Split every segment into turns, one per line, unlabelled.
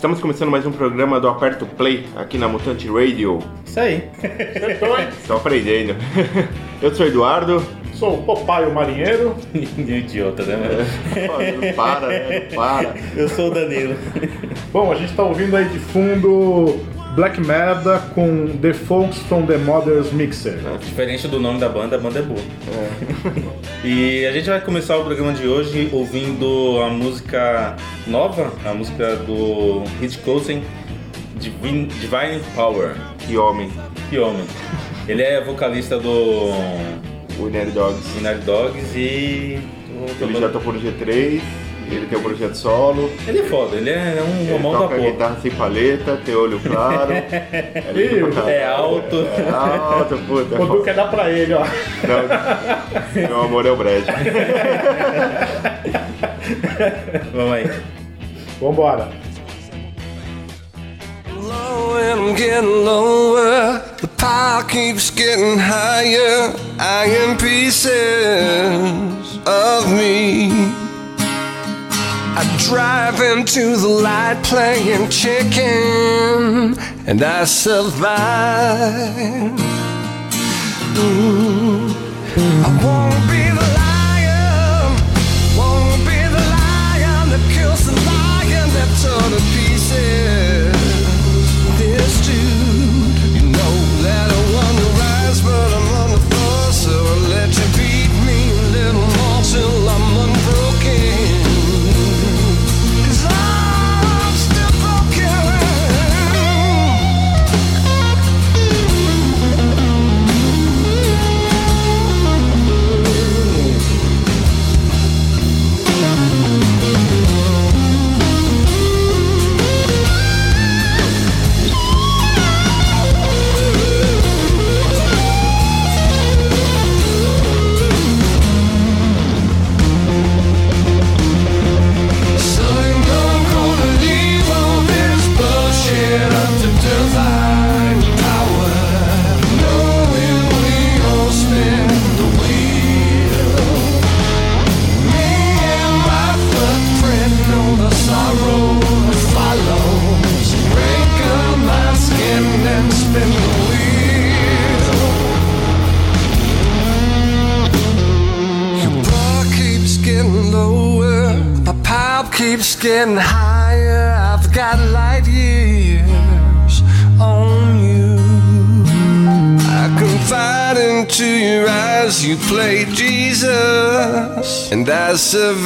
Estamos começando mais um programa do Aperto Play aqui na Mutante Radio.
Isso aí.
Estou aprendendo. Eu sou o Eduardo.
Sou o Popeye, o marinheiro.
Idiota, né? mano?
Não para, né? Não para.
Eu sou o Danilo.
Bom, a gente tá ouvindo aí de fundo Black Merda com The Folks from the Mother's Mixer.
Diferente do nome da banda, a banda é boa. E a gente vai começar o programa de hoje ouvindo a música nova, a música do Hit Coulson, Divine, Divine Power.
Que homem.
Que homem. Ele é vocalista do
O Nerd Dogs.
Binary Dogs e.
Ele já tocou no G3, ele tem um projeto solo.
Ele é foda, ele é um
Ele
mão da
toca
porra.
guitarra sem paleta, tem olho claro. É.
É alto.
É alto, puta.
O Du quer dar pra ele, ó.
Não, meu amor é o Brad.
Vamos aí.
Vambora.
Low and I'm getting lower. The pile keeps getting higher. I am pieces of me. I drive into the light playing chicken, and I survive. Ooh. I wanna be and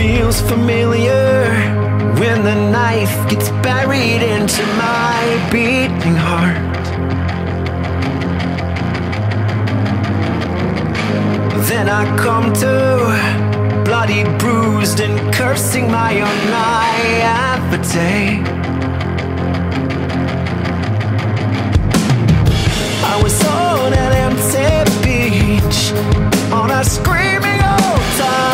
feels familiar when the knife gets buried into my beating heart. Then I come to bloody bruised and cursing my own naivete. I was on an empty beach on a screaming old time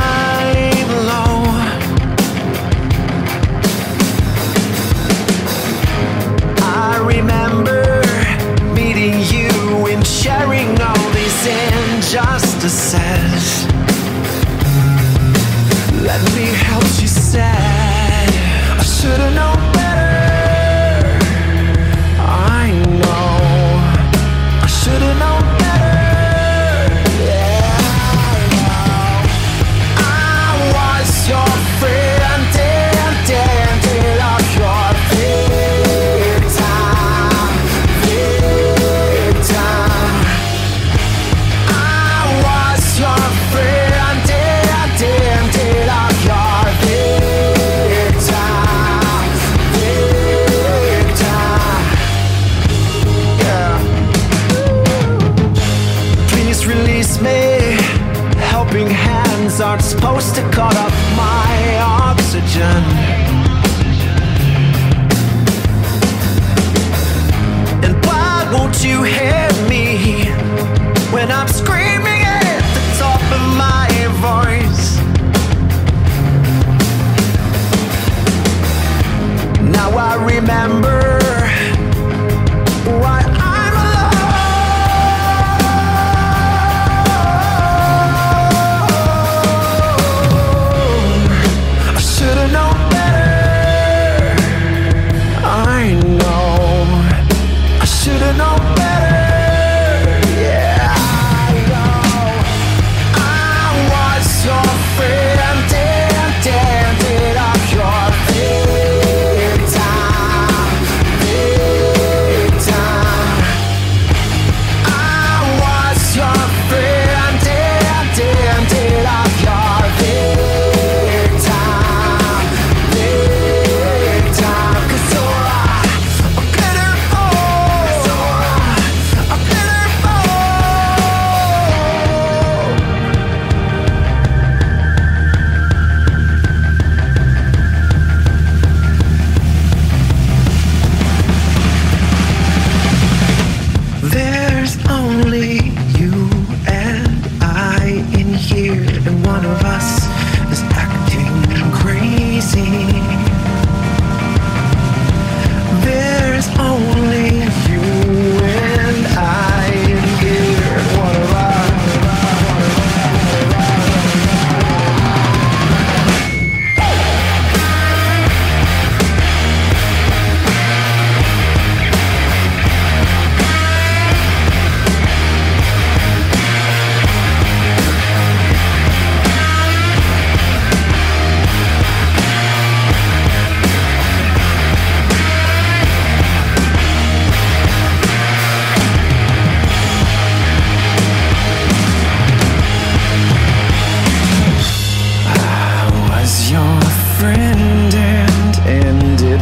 injustices. Let me help you said I should've known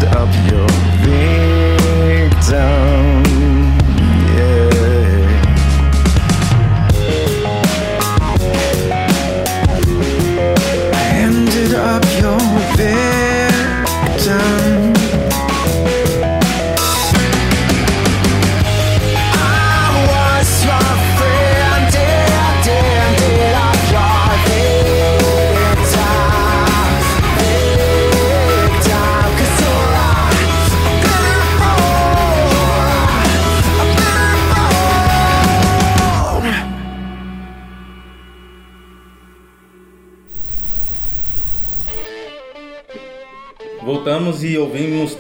up your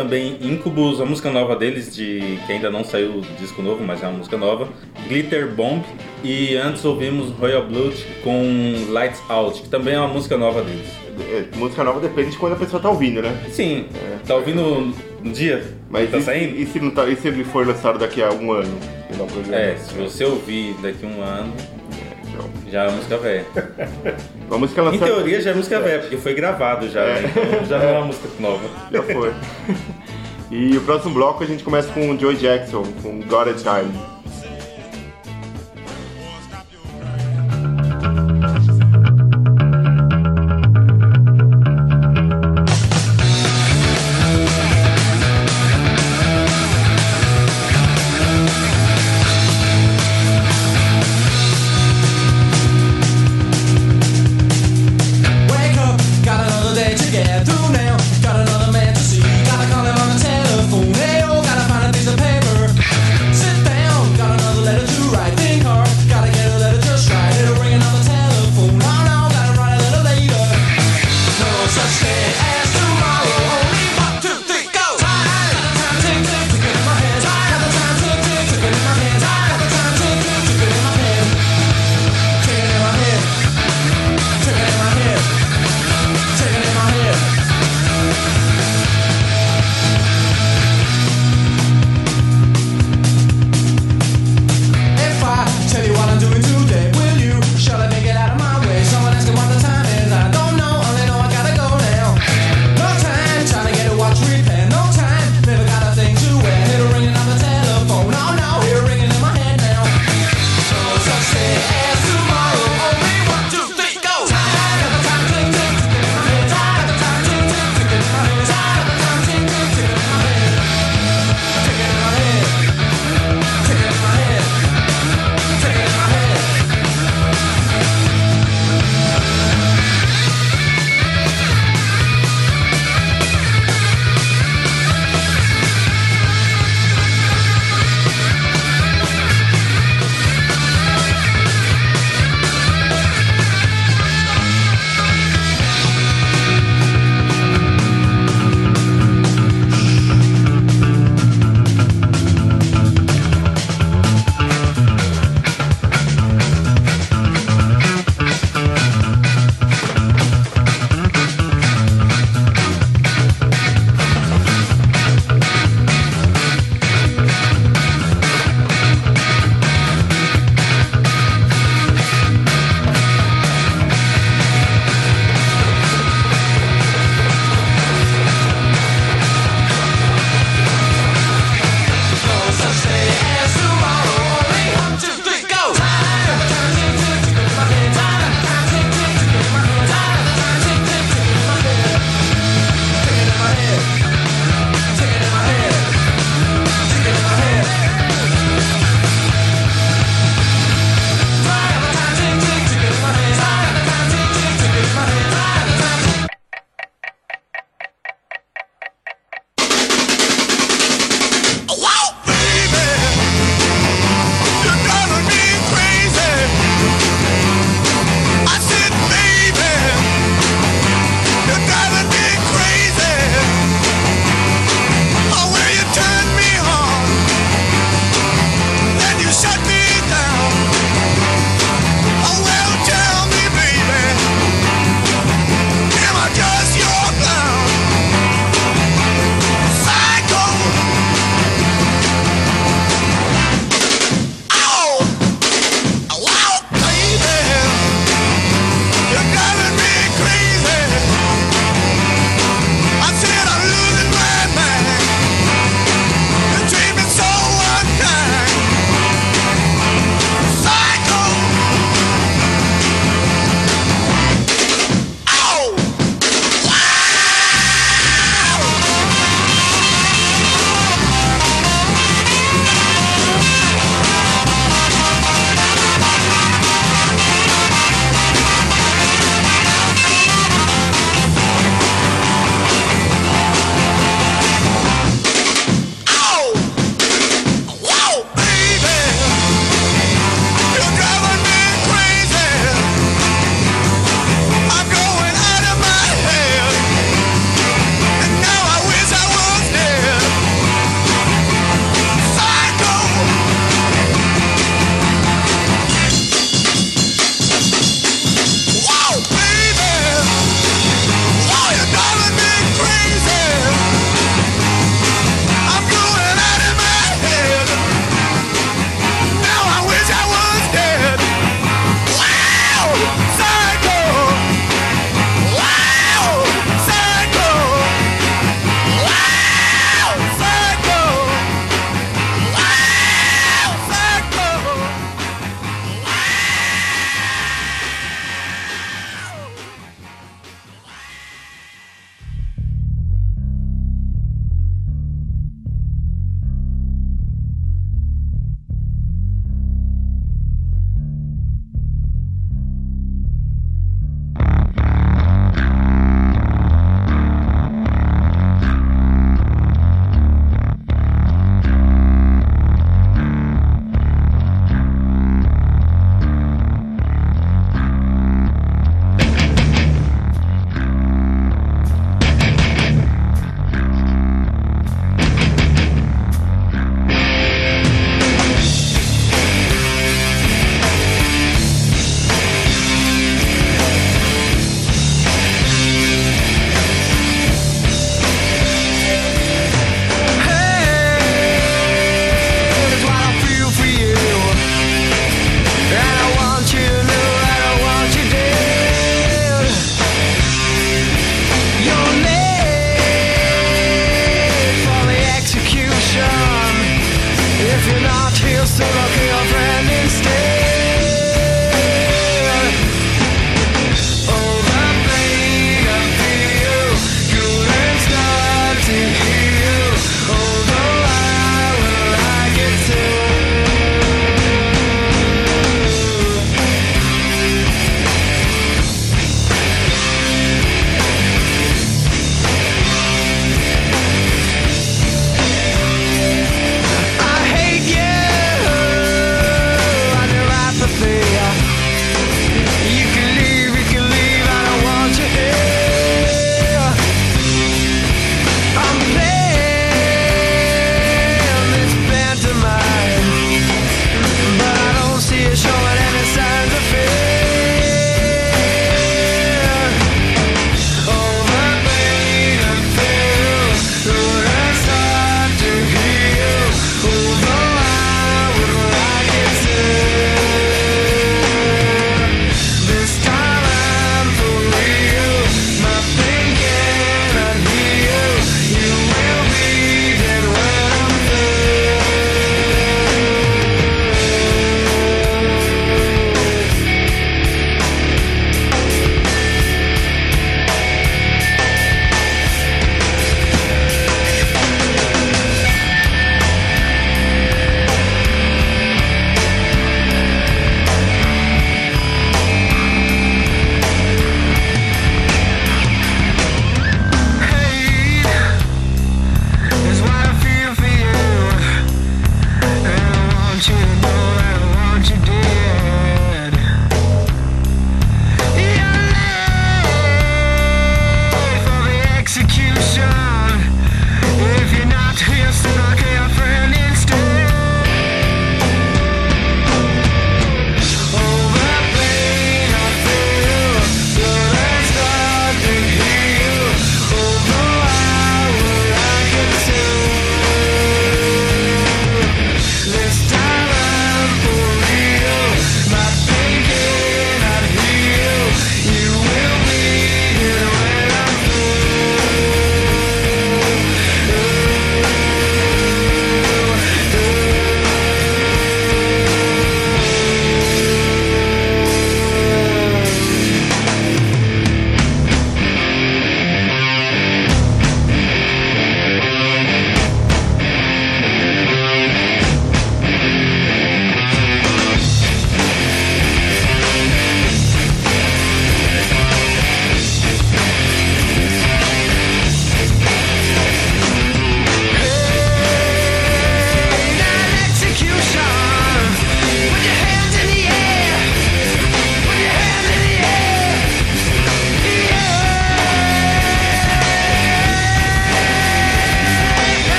também Incubus, a música nova deles, de que ainda não saiu o disco novo, mas é uma música nova. Glitter Bomb. E antes ouvimos Royal Blood com Lights Out, que também é uma música nova deles.
É, música nova depende de quando a pessoa tá ouvindo, né?
Sim, tá ouvindo no dia?
Mas
tá
e,
saindo?
E se, não tá, e se ele for lançado daqui a um ano?
É, se você ouvir daqui a um ano, Já é música velha.
Uma música
Em
lançada.
teoria já é música velha, porque foi gravado já,
É.
né? Então já não é uma música nova.
Já foi. E o próximo bloco a gente começa com o Joe Jackson, com Got a Time.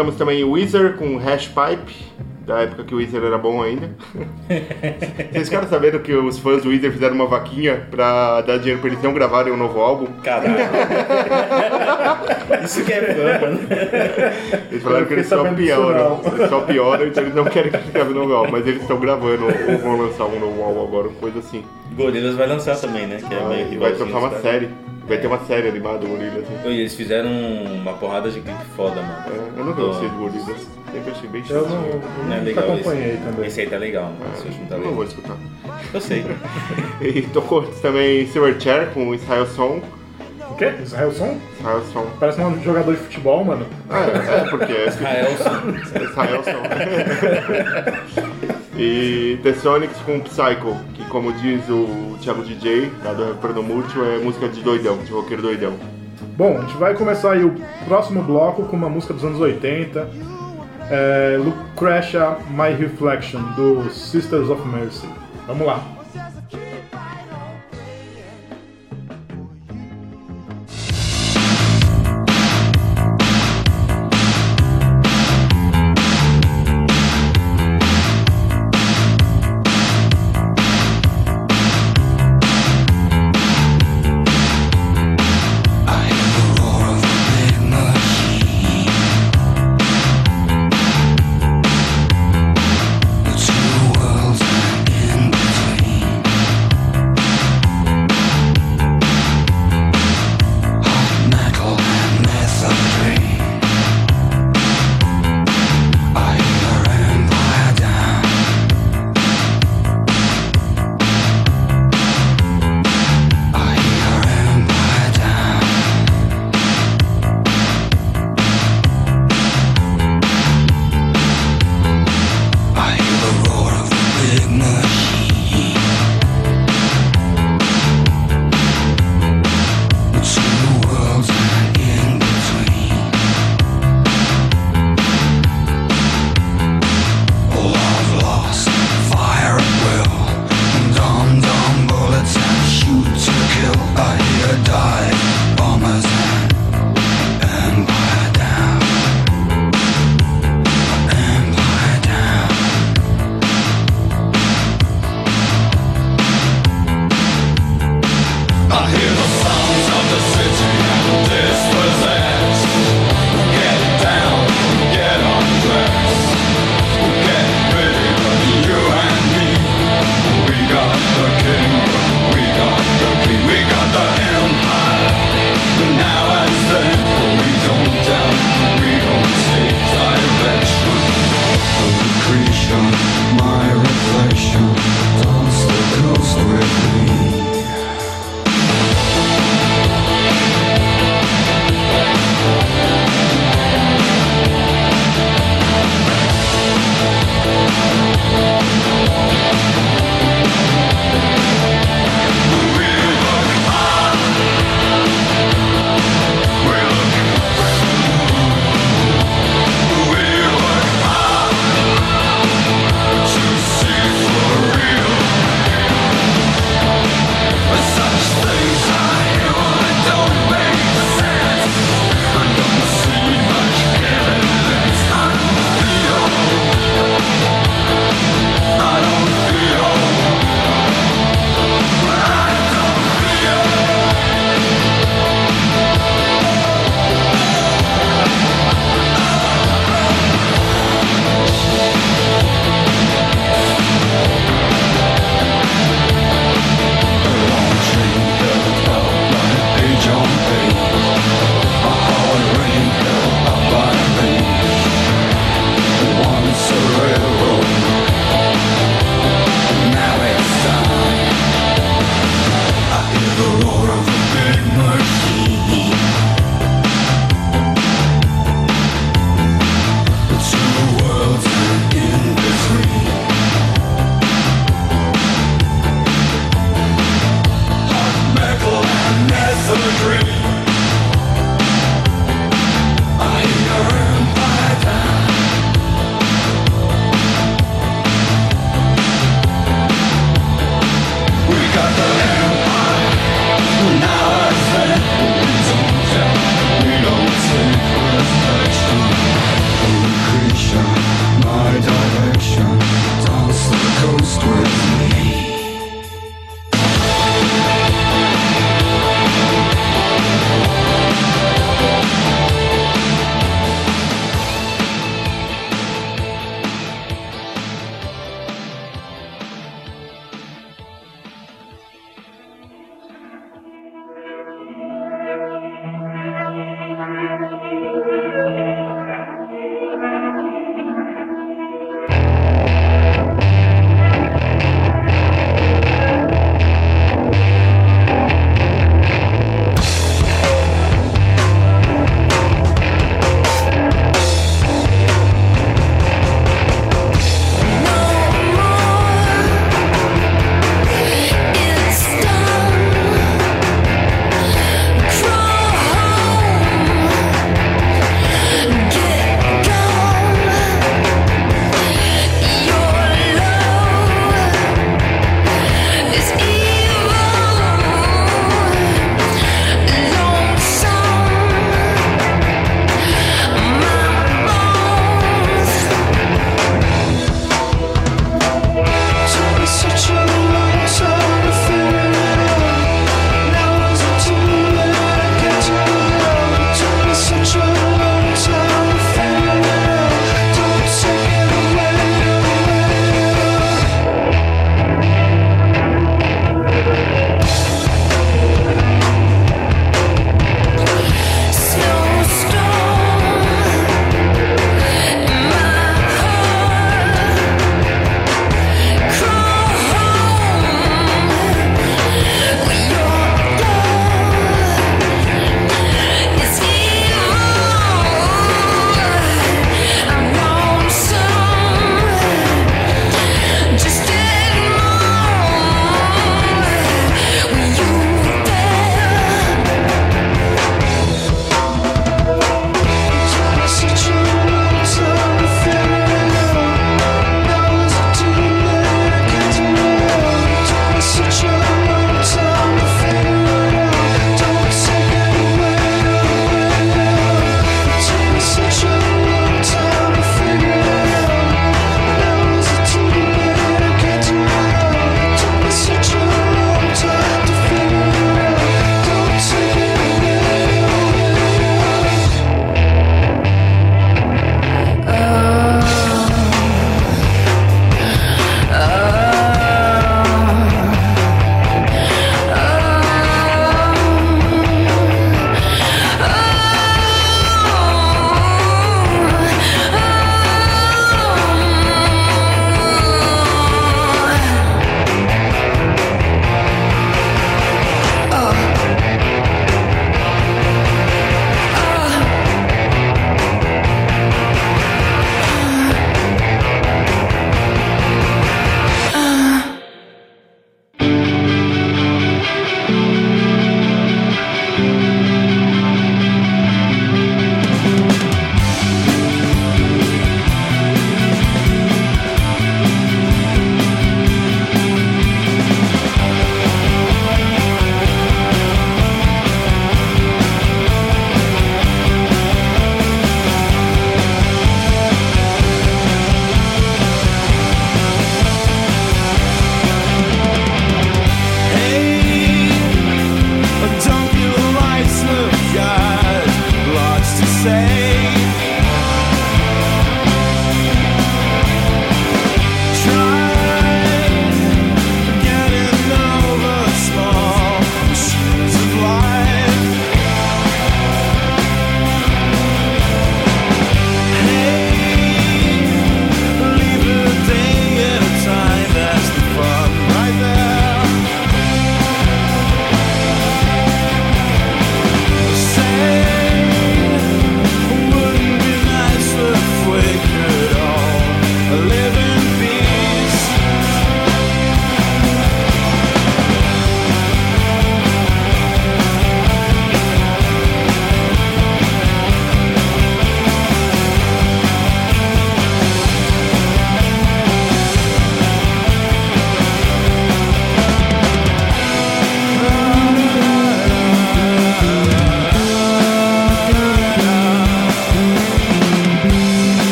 Tocamos também o Weezer com Hash Pipe, da época que o Weezer era bom ainda. Vocês ficaram sabendo que os fãs do Weezer fizeram uma vaquinha pra dar dinheiro pra eles não gravarem um novo álbum?
Caralho. Isso que é fã, mano.
Eles falaram que eles só pioram, eles só pioram, então eles não querem que eles gravem um novo álbum, mas eles estão gravando ou vão lançar um novo álbum agora, uma coisa assim.
Gorillaz vai lançar também, né? Que é meio
vai tocar uma série, vai ter uma série animada do Gorillaz. Assim.
E eles fizeram uma porrada de clipe foda, mano.
É, eu nunca
Do-
gostei do Gorillaz, sempre achei bem chato.
Eu não, eu
Não é
nunca
legal
acompanhei
esse.
também.
Esse aí tá legal, mano. Esse último tá
Eu não vou
legal.
escutar.
Eu sei.
E tocou também Silverchair com o Israel Song.
O quê? Israelson?
Israel Song.
Parece um jogador de futebol, mano.
É, é porque é
Raelson.
Israel Song. e The Sonics com Psycho, que como diz o Thiago DJ, lá do Reprano Múltiplo, é música de doidão, de roqueiro doidão.
Bom, a gente vai começar aí o próximo bloco com uma música dos anos 80. É, Lucretia My Reflection, do Sisters of Mercy. Vamos lá.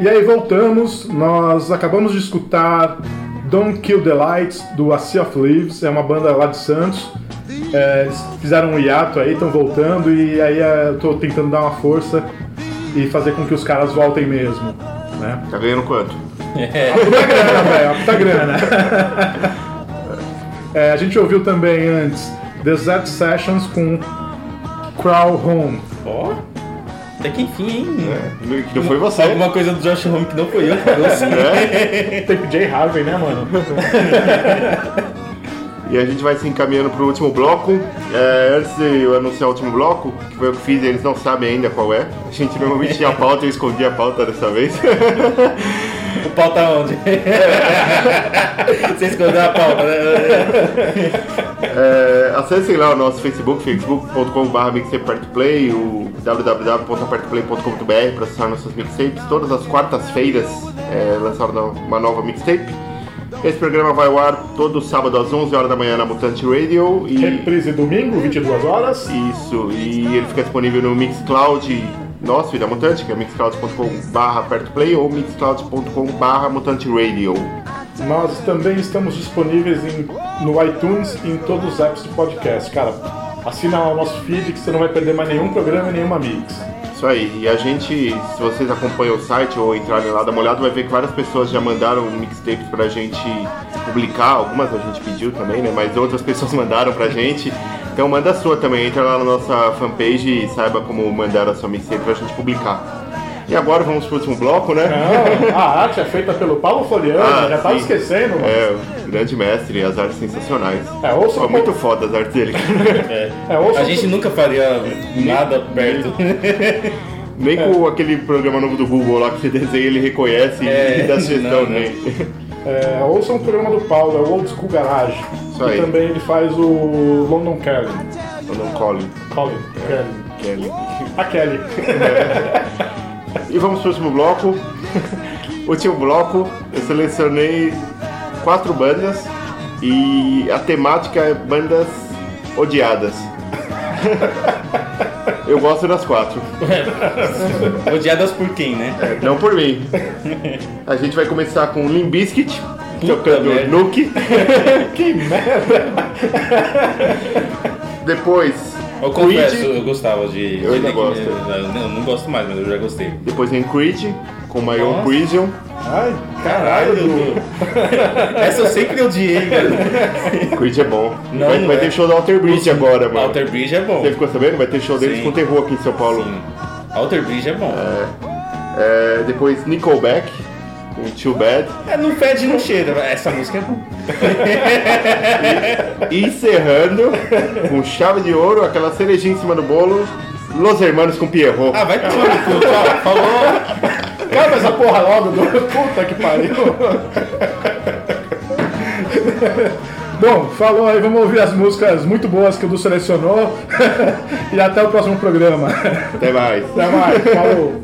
E aí voltamos, nós acabamos de escutar Don't Kill the Lights, do A Sea of Leaves, é uma banda lá de Santos. É, fizeram um hiato aí, estão voltando, e aí é, eu tô tentando dar uma força e fazer com que os caras voltem mesmo. Né?
Tá ganhando quanto? É.
Puta grana, velho, puta grana. é, a gente ouviu também antes Desert Sessions com Crow Home.
Ó! Oh? Até que enfim, hein?
É, que não foi você.
Alguma coisa do Josh Home que não foi eu, que assim.
É.
Tipo Jay Harvey, né, mano?
E a gente vai se encaminhando para o último bloco. É, antes de eu anunciar o último bloco, que foi o que fiz, eles não sabem ainda qual é. A gente normalmente tinha a pauta, eu escondi a pauta dessa vez.
O pau tá onde? Você escondeu a pauta, né?
É, acessem lá o nosso Facebook, facebook.com.br mixtapepertoplay, o www.apertoplay.com.br para acessar nossas mixtapes. Todas as quartas-feiras é, lançaram uma nova mixtape. Esse programa vai ao ar todo sábado às 11 horas da manhã na Mutante Radio e
Reprise domingo, 22 horas.
isso, e ele fica disponível no Mixcloud nosso e da Mutante, que é mixcloud.com.br pertoplay ou mixcloud.com.br mutante radio.
Nós também estamos disponíveis em- no iTunes e em todos os apps de podcast. Cara, assina o nosso feed que você não vai perder mais nenhum programa e nenhuma mix.
Isso aí, e a gente, se vocês acompanham o site ou entrarem lá, dar uma olhada, vai ver que várias pessoas já mandaram mixtapes pra gente publicar, algumas a gente pediu também, né? Mas outras pessoas mandaram pra gente. Então manda a sua também, entra lá na nossa fanpage e saiba como mandar a sua mixtape pra gente publicar. E agora vamos pro último bloco, né?
Não, a arte é feita pelo Paulo Floriano,
Ah,
já tava
sim.
esquecendo, mano.
É, grande mestre, as artes sensacionais.
É, ouça
Pô,
um
muito
pouco-
foda as artes dele.
É, ouça
A
um
gente nunca faria nada perto.
Nem com aquele programa novo do Google lá que você desenha, ele reconhece
É,
e dá sugestão
não,
nele.
É, ouça um programa do Paulo, é o Old School Garage.
Isso
e
aí.
também ele faz o London Kelly.
Eu não Colin.
Colin, Kelly.
Kelly.
A Kelly.
E vamos pro último bloco. último bloco, eu selecionei quatro bandas e a temática é bandas odiadas. Eu gosto das quatro,
Odiadas por quem, né?
não por mim. A gente vai começar com Limp Bizkit,
Puta
tocando
merda.
Nuke.
que merda!
Depois,
Eu confesso,
Creed.
eu gostava de.
Eu ainda gosto.
Eu não, não gosto mais, mas eu já gostei.
Depois vem Creed, com My Own. Prison.
Ai,
Caralho, Dudu. Essa eu sempre odiei, velho.
Creed é bom.
Não,
vai
não
vai
é.
ter show da Alter Bridge agora, mano.
Alter Bridge é bom.
Você ficou sabendo? Vai ter show deles
Sim.
com terror aqui em São Paulo.
Sim. Alter Bridge é bom.
É, depois Nickelback, com Too Bad.
É, não fede não cheira. Essa música é boa.
E encerrando com chave de ouro, aquela cerejinha em cima do bolo, Los Hermanos com Pierrot.
Ah, vai tomar no cu. Falou.
Acaba essa porra logo, do... puta que pariu. Bom, falou aí, vamos ouvir as músicas muito boas que o Du selecionou. e até o próximo programa.
Até mais.
Até mais, falou.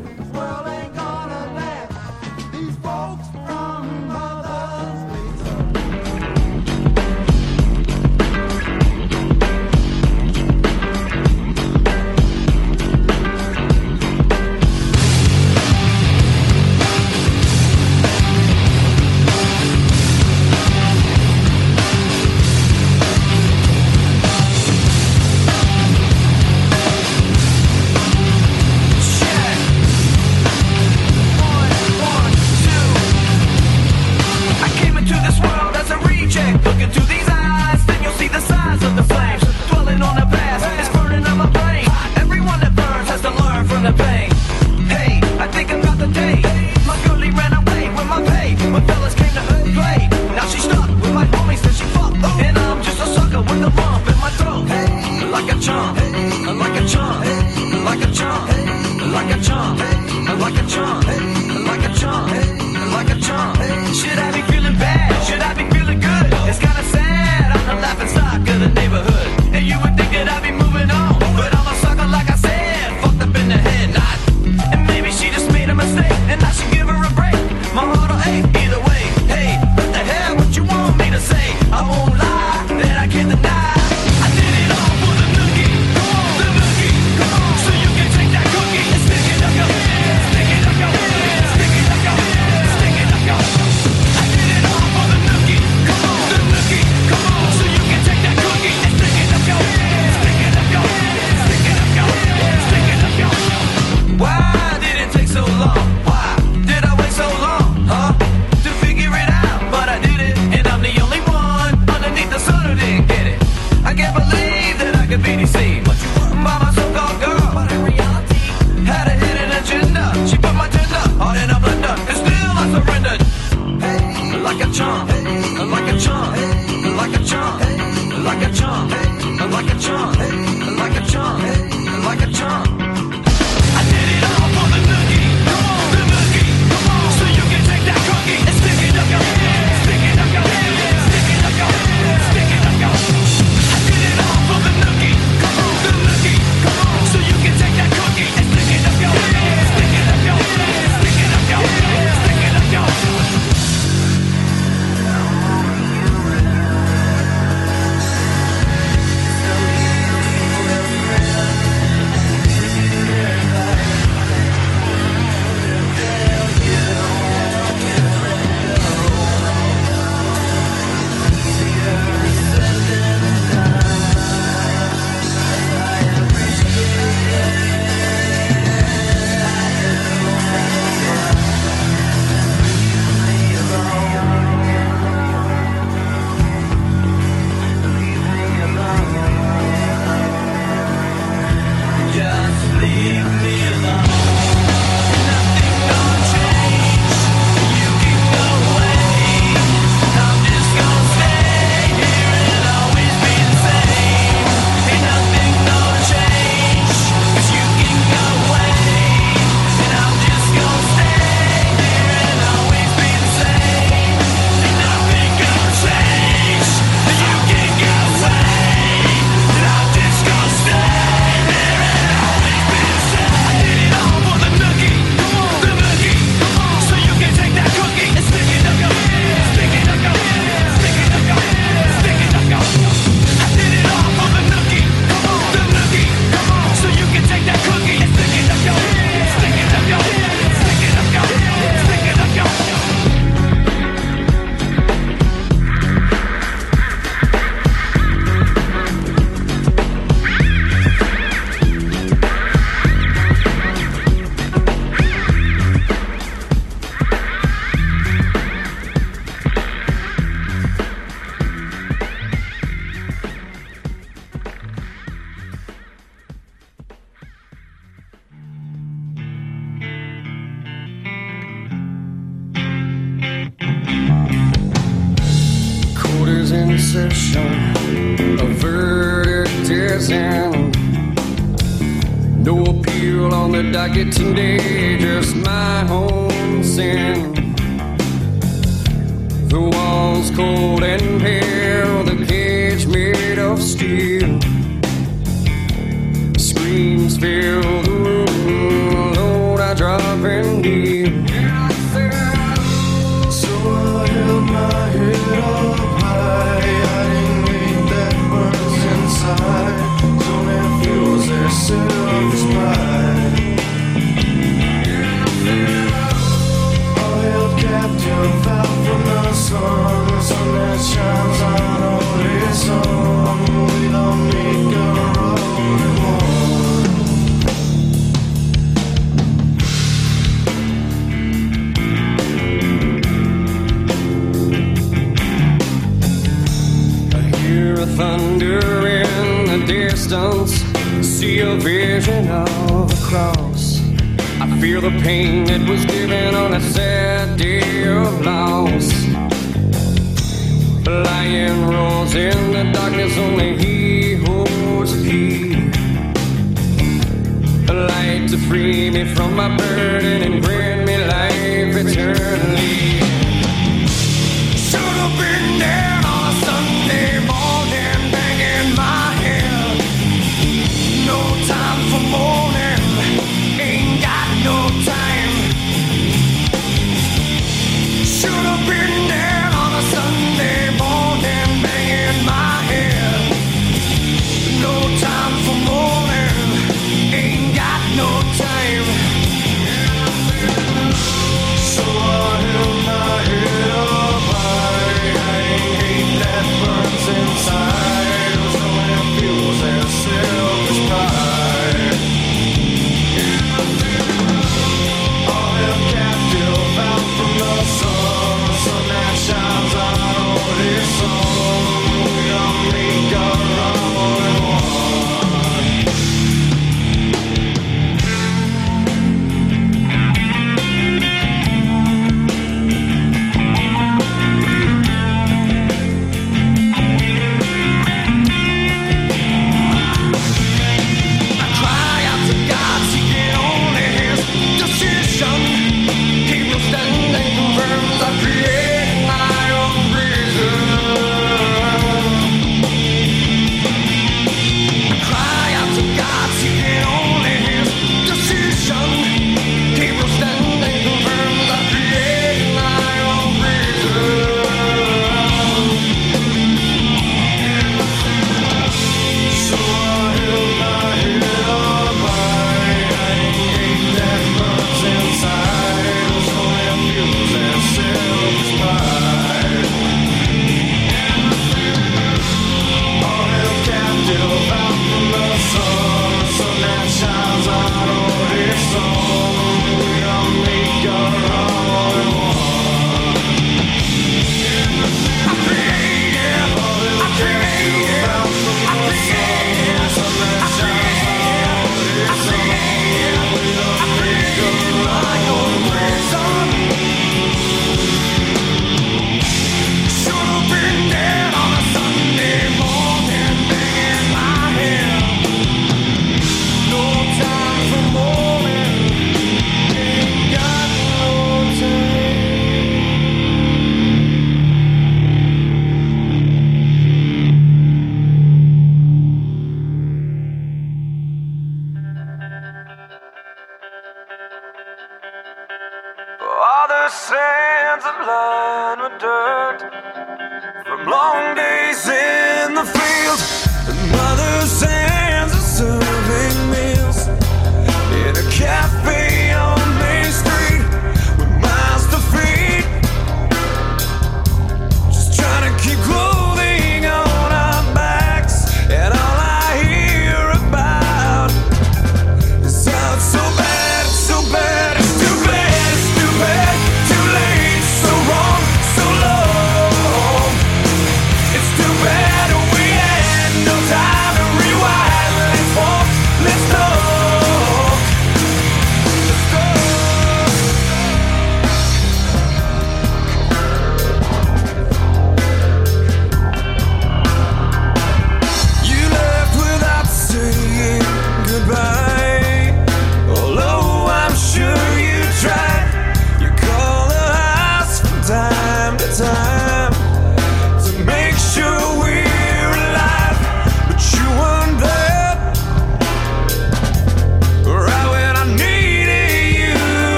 like a
charm.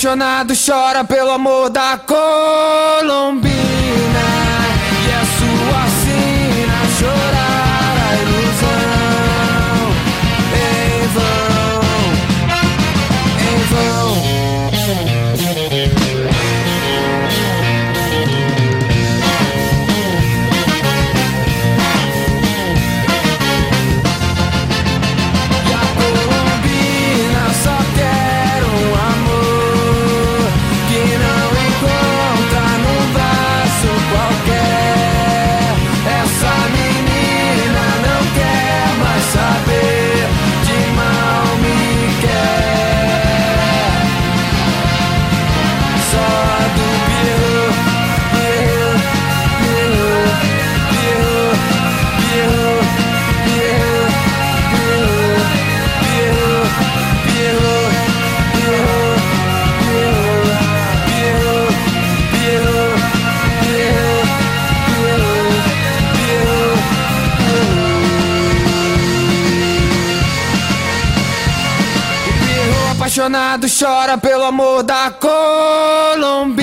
apaixonado chora pelo amor da cor. apaixonado chora pelo amor da Colômbia.